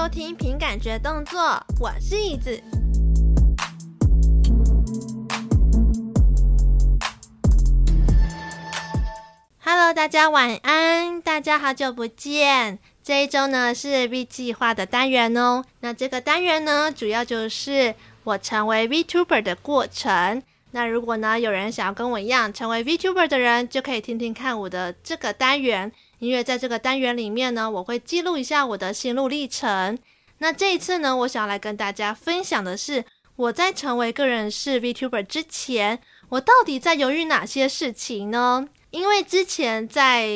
收听凭感觉动作，我是椅子。Hello，大家晚安，大家好久不见。这一周呢是 V 计划的单元哦。那这个单元呢，主要就是我成为 VTuber 的过程。那如果呢有人想要跟我一样成为 VTuber 的人，就可以听听看我的这个单元。因为在这个单元里面呢，我会记录一下我的心路历程。那这一次呢，我想要来跟大家分享的是，我在成为个人是 VTuber 之前，我到底在犹豫哪些事情呢？因为之前在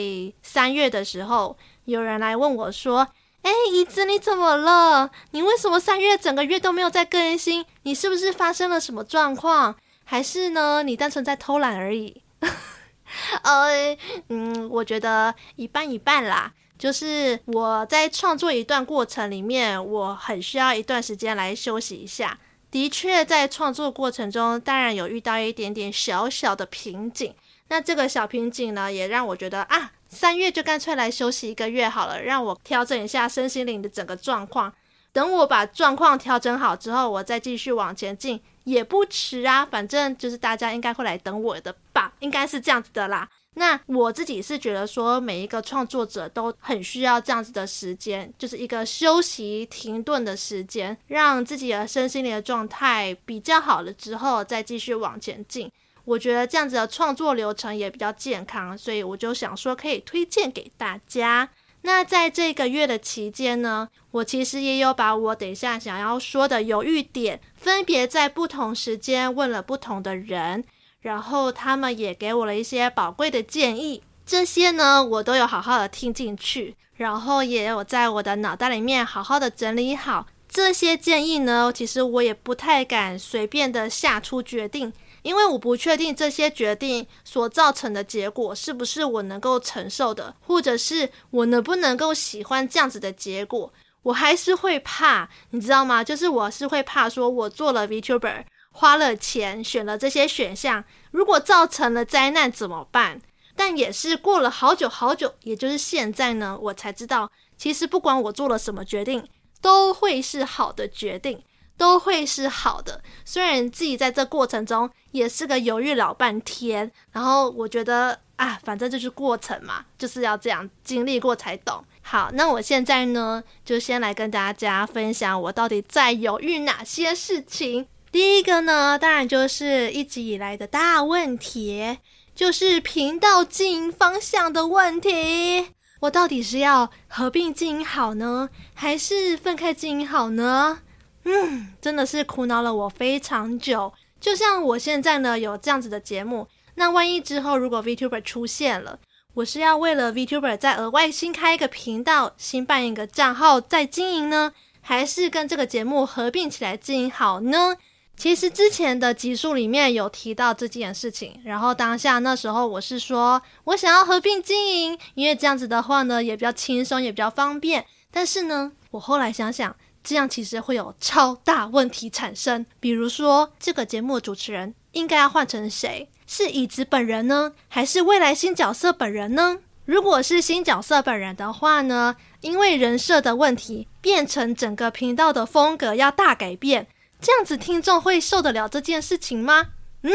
三月的时候，有人来问我说：“哎，椅子你怎么了？你为什么三月整个月都没有在更新？你是不是发生了什么状况？还是呢，你单纯在偷懒而已？” 呃，嗯，我觉得一半一半啦。就是我在创作一段过程里面，我很需要一段时间来休息一下。的确，在创作过程中，当然有遇到一点点小小的瓶颈。那这个小瓶颈呢，也让我觉得啊，三月就干脆来休息一个月好了，让我调整一下身心灵的整个状况。等我把状况调整好之后，我再继续往前进也不迟啊。反正就是大家应该会来等我的吧，应该是这样子的啦。那我自己是觉得说，每一个创作者都很需要这样子的时间，就是一个休息停顿的时间，让自己的身心灵的状态比较好了之后，再继续往前进。我觉得这样子的创作流程也比较健康，所以我就想说可以推荐给大家。那在这个月的期间呢，我其实也有把我等一下想要说的犹豫点，分别在不同时间问了不同的人，然后他们也给我了一些宝贵的建议。这些呢，我都有好好的听进去，然后也有在我的脑袋里面好好的整理好这些建议呢。其实我也不太敢随便的下出决定。因为我不确定这些决定所造成的结果是不是我能够承受的，或者是我能不能够喜欢这样子的结果，我还是会怕，你知道吗？就是我是会怕，说我做了 VTuber，花了钱，选了这些选项，如果造成了灾难怎么办？但也是过了好久好久，也就是现在呢，我才知道，其实不管我做了什么决定，都会是好的决定。都会是好的，虽然自己在这过程中也是个犹豫老半天，然后我觉得啊，反正就是过程嘛，就是要这样经历过才懂。好，那我现在呢，就先来跟大家分享我到底在犹豫哪些事情。第一个呢，当然就是一直以来的大问题，就是频道经营方向的问题。我到底是要合并经营好呢，还是分开经营好呢？嗯，真的是苦恼了我非常久。就像我现在呢，有这样子的节目，那万一之后如果 VTuber 出现了，我是要为了 VTuber 再额外新开一个频道，新办一个账号再经营呢，还是跟这个节目合并起来经营好呢？其实之前的集数里面有提到这件事情，然后当下那时候我是说我想要合并经营，因为这样子的话呢，也比较轻松，也比较方便。但是呢，我后来想想。这样其实会有超大问题产生，比如说这个节目的主持人应该要换成谁？是椅子本人呢，还是未来新角色本人呢？如果是新角色本人的话呢，因为人设的问题，变成整个频道的风格要大改变，这样子听众会受得了这件事情吗？嗯，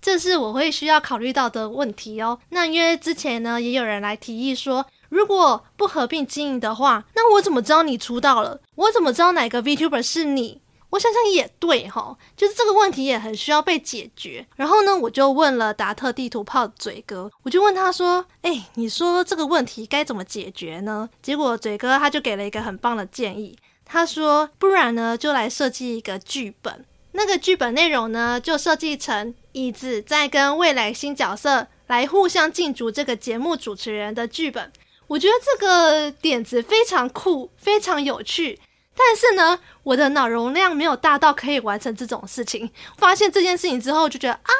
这是我会需要考虑到的问题哦。那因为之前呢，也有人来提议说。如果不合并经营的话，那我怎么知道你出道了？我怎么知道哪个 VTuber 是你？我想想也对哈，就是这个问题也很需要被解决。然后呢，我就问了达特地图炮嘴哥，我就问他说：“哎，你说这个问题该怎么解决呢？”结果嘴哥他就给了一个很棒的建议，他说：“不然呢，就来设计一个剧本。那个剧本内容呢，就设计成椅子在跟未来新角色来互相竞逐这个节目主持人的剧本。”我觉得这个点子非常酷，非常有趣，但是呢，我的脑容量没有大到可以完成这种事情。发现这件事情之后，就觉得啊，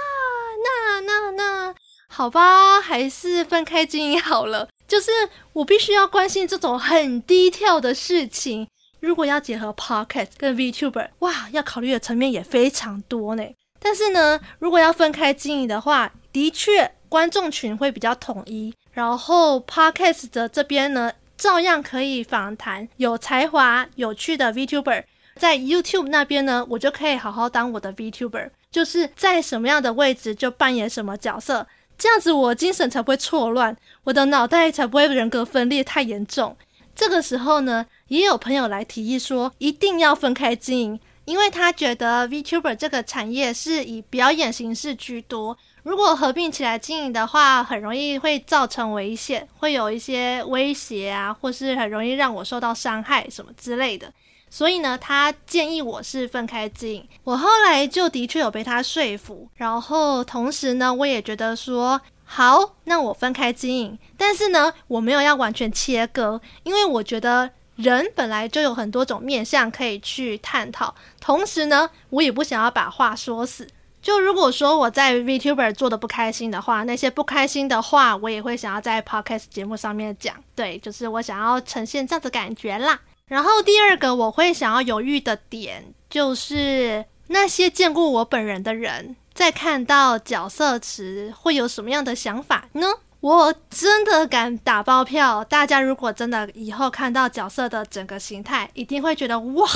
那那那，好吧，还是分开经营好了。就是我必须要关心这种很低调的事情。如果要结合 Podcast 跟 VTuber，哇，要考虑的层面也非常多呢。但是呢，如果要分开经营的话，的确观众群会比较统一。然后，Podcast 的这边呢，照样可以访谈有才华、有趣的 VTuber。在 YouTube 那边呢，我就可以好好当我的 VTuber，就是在什么样的位置就扮演什么角色，这样子我精神才不会错乱，我的脑袋才不会人格分裂太严重。这个时候呢，也有朋友来提议说，一定要分开经营，因为他觉得 VTuber 这个产业是以表演形式居多，如果合并起来经营的话，很容易会造成危险，会有一些威胁啊，或是很容易让我受到伤害什么之类的。所以呢，他建议我是分开经营。我后来就的确有被他说服，然后同时呢，我也觉得说好，那我分开经营。但是呢，我没有要完全切割，因为我觉得人本来就有很多种面向可以去探讨。同时呢，我也不想要把话说死。就如果说我在 VTuber 做的不开心的话，那些不开心的话，我也会想要在 Podcast 节目上面讲。对，就是我想要呈现这样的感觉啦。然后第二个我会想要犹豫的点，就是那些见过我本人的人，在看到角色时会有什么样的想法呢？我真的敢打包票，大家如果真的以后看到角色的整个形态，一定会觉得哇，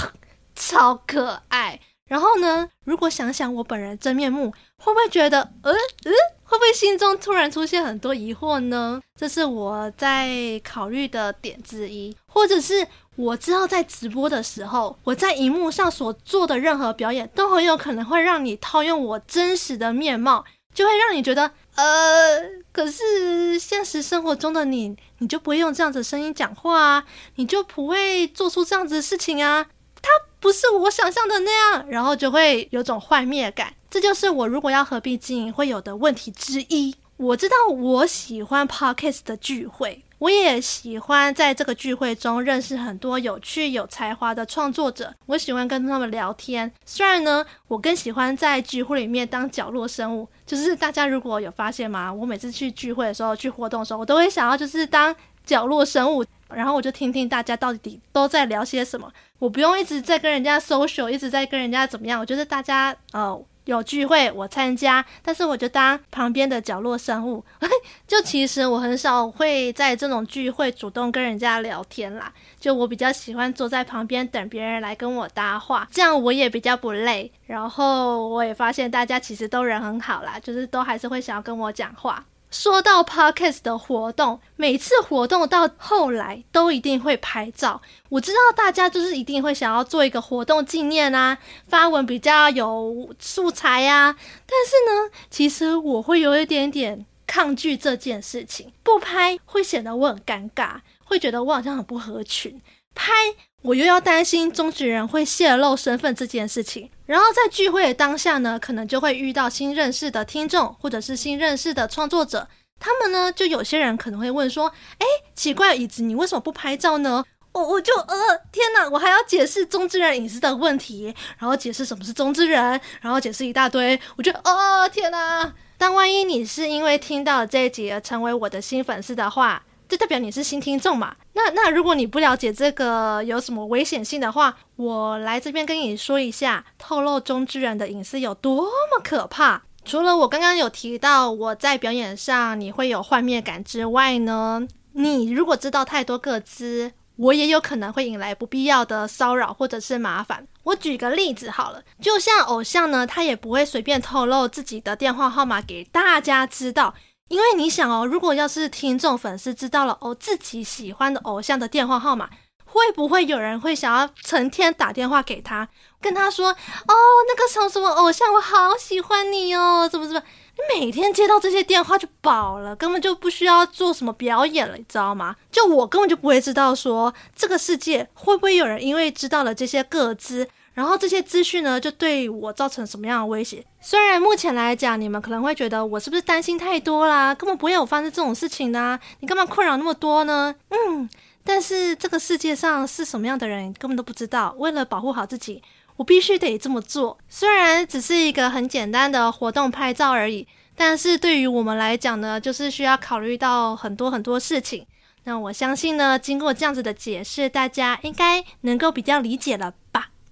超可爱。然后呢，如果想想我本人真面目，会不会觉得，呃呃，会不会心中突然出现很多疑惑呢？这是我在考虑的点之一。或者是我知道在直播的时候，我在荧幕上所做的任何表演，都很有可能会让你套用我真实的面貌，就会让你觉得，呃，可是现实生活中的你，你就不会用这样子声音讲话啊，你就不会做出这样子的事情啊。它不是我想象的那样，然后就会有种幻灭感。这就是我如果要合并经营会有的问题之一。我知道我喜欢 Podcast 的聚会，我也喜欢在这个聚会中认识很多有趣有才华的创作者。我喜欢跟他们聊天。虽然呢，我更喜欢在聚会里面当角落生物。就是大家如果有发现吗？我每次去聚会的时候，去活动的时候，我都会想要就是当角落生物。然后我就听听大家到底都在聊些什么，我不用一直在跟人家 social，一直在跟人家怎么样。我觉得大家呃有聚会我参加，但是我就当旁边的角落生物。就其实我很少会在这种聚会主动跟人家聊天啦，就我比较喜欢坐在旁边等别人来跟我搭话，这样我也比较不累。然后我也发现大家其实都人很好啦，就是都还是会想要跟我讲话。说到 Podcast 的活动，每次活动到后来都一定会拍照。我知道大家就是一定会想要做一个活动纪念啊，发文比较有素材呀。但是呢，其实我会有一点点抗拒这件事情，不拍会显得我很尴尬，会觉得我好像很不合群。拍。我又要担心中职人会泄露身份这件事情，然后在聚会的当下呢，可能就会遇到新认识的听众，或者是新认识的创作者，他们呢，就有些人可能会问说：“哎，奇怪，椅子你为什么不拍照呢？”我我就呃，天哪，我还要解释中职人隐私的问题，然后解释什么是中职人，然后解释一大堆，我觉得哦，天哪！但万一你是因为听到了这一集而成为我的新粉丝的话，这代表你是新听众嘛？那那如果你不了解这个有什么危险性的话，我来这边跟你说一下，透露中之人的隐私有多么可怕。除了我刚刚有提到我在表演上你会有幻灭感之外呢，你如果知道太多个资，我也有可能会引来不必要的骚扰或者是麻烦。我举个例子好了，就像偶像呢，他也不会随便透露自己的电话号码给大家知道。因为你想哦，如果要是听众粉丝知道了哦，自己喜欢的偶像的电话号码，会不会有人会想要成天打电话给他，跟他说哦，那个什么什么偶像，我好喜欢你哦，怎么怎么？你每天接到这些电话就饱了，根本就不需要做什么表演了，你知道吗？就我根本就不会知道说这个世界会不会有人因为知道了这些个资。然后这些资讯呢，就对我造成什么样的威胁？虽然目前来讲，你们可能会觉得我是不是担心太多啦？根本不会有发生这种事情呢？你干嘛困扰那么多呢？嗯，但是这个世界上是什么样的人，根本都不知道。为了保护好自己，我必须得这么做。虽然只是一个很简单的活动拍照而已，但是对于我们来讲呢，就是需要考虑到很多很多事情。那我相信呢，经过这样子的解释，大家应该能够比较理解了？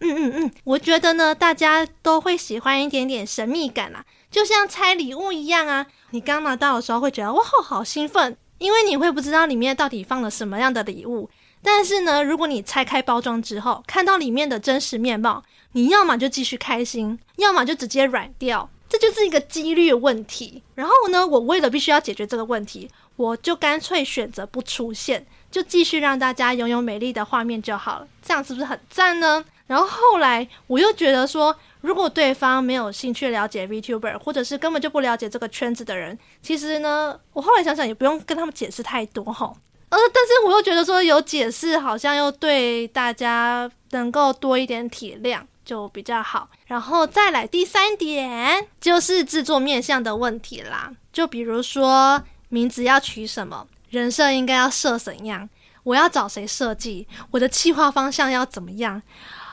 嗯嗯嗯，我觉得呢，大家都会喜欢一点点神秘感啦，就像拆礼物一样啊。你刚拿到的时候会觉得哇，好兴奋，因为你会不知道里面到底放了什么样的礼物。但是呢，如果你拆开包装之后，看到里面的真实面貌，你要么就继续开心，要么就直接软掉。这就是一个几率问题。然后呢，我为了必须要解决这个问题，我就干脆选择不出现，就继续让大家拥有美丽的画面就好了。这样是不是很赞呢？然后后来我又觉得说，如果对方没有兴趣了解 VTuber，或者是根本就不了解这个圈子的人，其实呢，我后来想想也不用跟他们解释太多哈。呃，但是我又觉得说有解释，好像又对大家能够多一点体谅。就比较好，然后再来第三点，就是制作面向的问题啦。就比如说名字要取什么，人设应该要设怎样，我要找谁设计，我的企划方向要怎么样？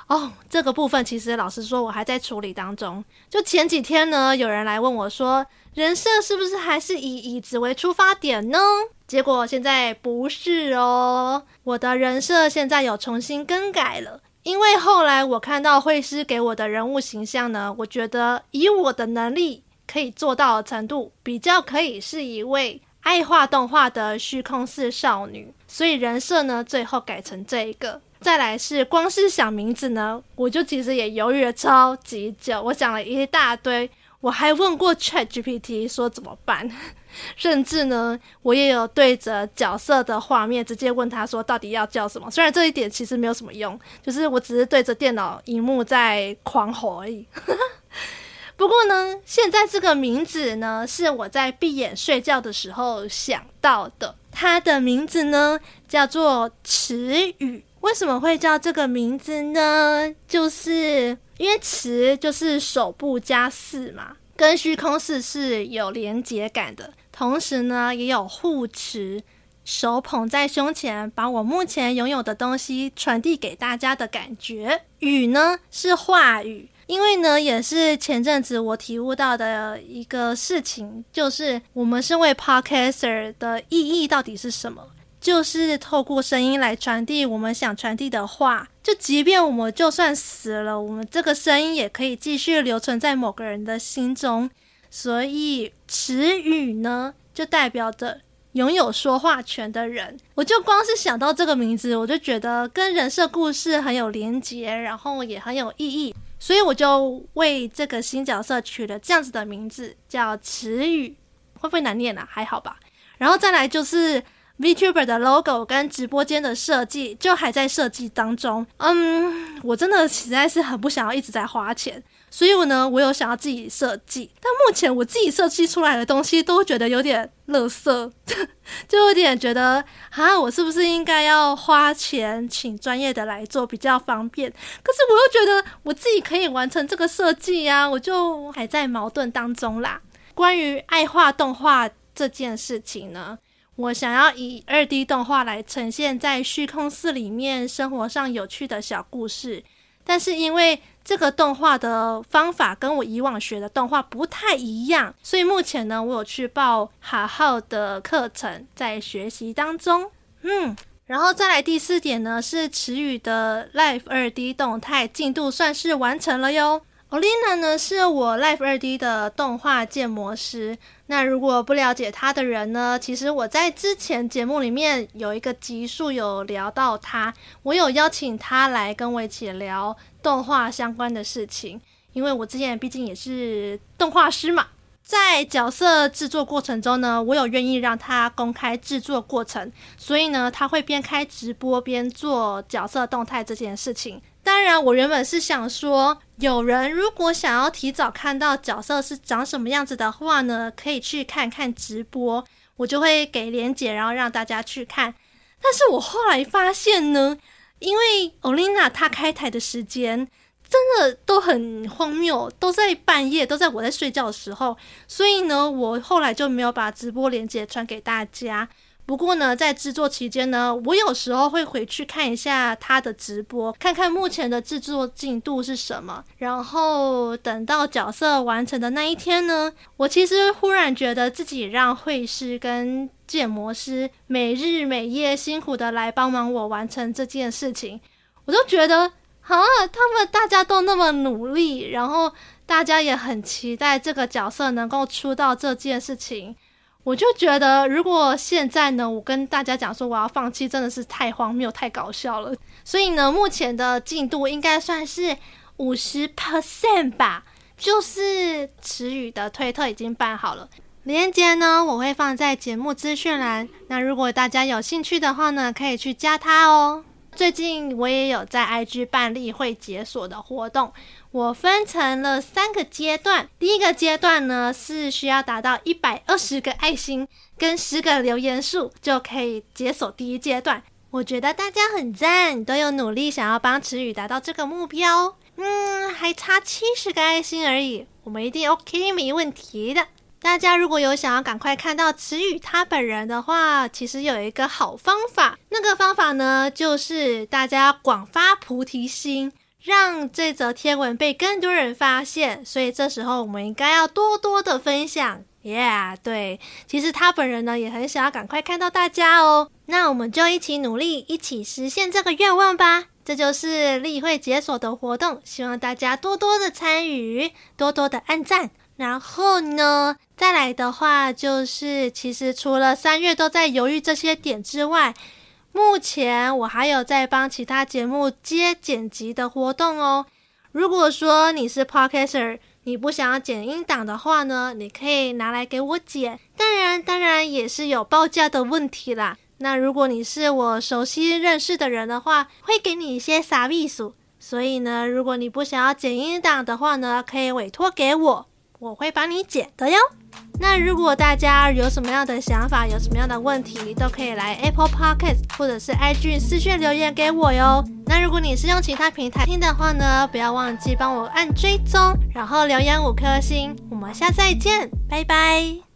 哦，这个部分其实老实说，我还在处理当中。就前几天呢，有人来问我说，人设是不是还是以椅子为出发点呢？结果现在不是哦，我的人设现在有重新更改了。因为后来我看到绘师给我的人物形象呢，我觉得以我的能力可以做到的程度，比较可以是一位爱画动画的虚空寺少女，所以人设呢最后改成这一个。再来是光是想名字呢，我就其实也犹豫了超级久，我想了一大堆。我还问过 ChatGPT 说怎么办，甚至呢，我也有对着角色的画面直接问他说到底要叫什么。虽然这一点其实没有什么用，就是我只是对着电脑荧幕在狂吼而已。不过呢，现在这个名字呢是我在闭眼睡觉的时候想到的，它的名字呢叫做词语。为什么会叫这个名字呢？就是因为驰就是手部加四嘛，跟虚空寺是有连结感的。同时呢，也有护持，手捧在胸前，把我目前拥有的东西传递给大家的感觉。羽呢是话语，因为呢也是前阵子我体悟到的一个事情，就是我们身为 Podcaster 的意义到底是什么？就是透过声音来传递我们想传递的话，就即便我们就算死了，我们这个声音也可以继续留存在某个人的心中。所以词语呢，就代表着拥有说话权的人。我就光是想到这个名字，我就觉得跟人设故事很有连结，然后也很有意义，所以我就为这个新角色取了这样子的名字，叫词语。会不会难念啊？还好吧。然后再来就是。VTuber 的 logo 跟直播间的设计就还在设计当中。嗯，我真的实在是很不想要一直在花钱，所以我呢，我有想要自己设计，但目前我自己设计出来的东西都觉得有点垃圾，就有点觉得啊，我是不是应该要花钱请专业的来做比较方便？可是我又觉得我自己可以完成这个设计呀，我就还在矛盾当中啦。关于爱画动画这件事情呢，我想要以二 D 动画来呈现在虚空寺里面生活上有趣的小故事，但是因为这个动画的方法跟我以往学的动画不太一样，所以目前呢，我有去报哈号的课程，在学习当中。嗯，然后再来第四点呢，是词语的 Live 二 D 动态进度算是完成了哟。Olina 呢，是我 Life 二 D 的动画建模师。那如果不了解他的人呢，其实我在之前节目里面有一个集数有聊到他，我有邀请他来跟我一起聊动画相关的事情。因为我之前毕竟也是动画师嘛，在角色制作过程中呢，我有愿意让他公开制作过程，所以呢，他会边开直播边做角色动态这件事情。当然，我原本是想说，有人如果想要提早看到角色是长什么样子的话呢，可以去看看直播，我就会给连结，然后让大家去看。但是我后来发现呢，因为 Olina 她开台的时间真的都很荒谬，都在半夜，都在我在睡觉的时候，所以呢，我后来就没有把直播连接传给大家。不过呢，在制作期间呢，我有时候会回去看一下他的直播，看看目前的制作进度是什么。然后等到角色完成的那一天呢，我其实忽然觉得自己让绘师跟建模师每日每夜辛苦的来帮忙我完成这件事情，我都觉得啊，他们大家都那么努力，然后大家也很期待这个角色能够出道这件事情。我就觉得，如果现在呢，我跟大家讲说我要放弃，真的是太荒谬、太搞笑了。所以呢，目前的进度应该算是五十 percent 吧，就是池宇的推特已经办好了，链接呢我会放在节目资讯栏。那如果大家有兴趣的话呢，可以去加他哦。最近我也有在 IG 办例会解锁的活动，我分成了三个阶段。第一个阶段呢是需要达到一百二十个爱心跟十个留言数就可以解锁第一阶段。我觉得大家很赞，都有努力想要帮池宇达到这个目标。嗯，还差七十个爱心而已，我们一定 OK 没问题的。大家如果有想要赶快看到词语他本人的话，其实有一个好方法。那个方法呢，就是大家广发菩提心，让这则天文被更多人发现。所以这时候我们应该要多多的分享。Yeah，对，其实他本人呢也很想要赶快看到大家哦。那我们就一起努力，一起实现这个愿望吧。这就是例会解锁的活动，希望大家多多的参与，多多的按赞。然后呢，再来的话就是，其实除了三月都在犹豫这些点之外，目前我还有在帮其他节目接剪辑的活动哦。如果说你是 Podcaster，你不想要剪音档的话呢，你可以拿来给我剪。当然，当然也是有报价的问题啦。那如果你是我熟悉认识的人的话，会给你一些小秘书。所以呢，如果你不想要剪音档的话呢，可以委托给我。我会帮你解的哟。那如果大家有什么样的想法，有什么样的问题，都可以来 Apple Podcast 或者是 IG 私讯留言给我哟。那如果你是用其他平台听的话呢，不要忘记帮我按追踪，然后留言五颗星。我们下次再见，拜拜。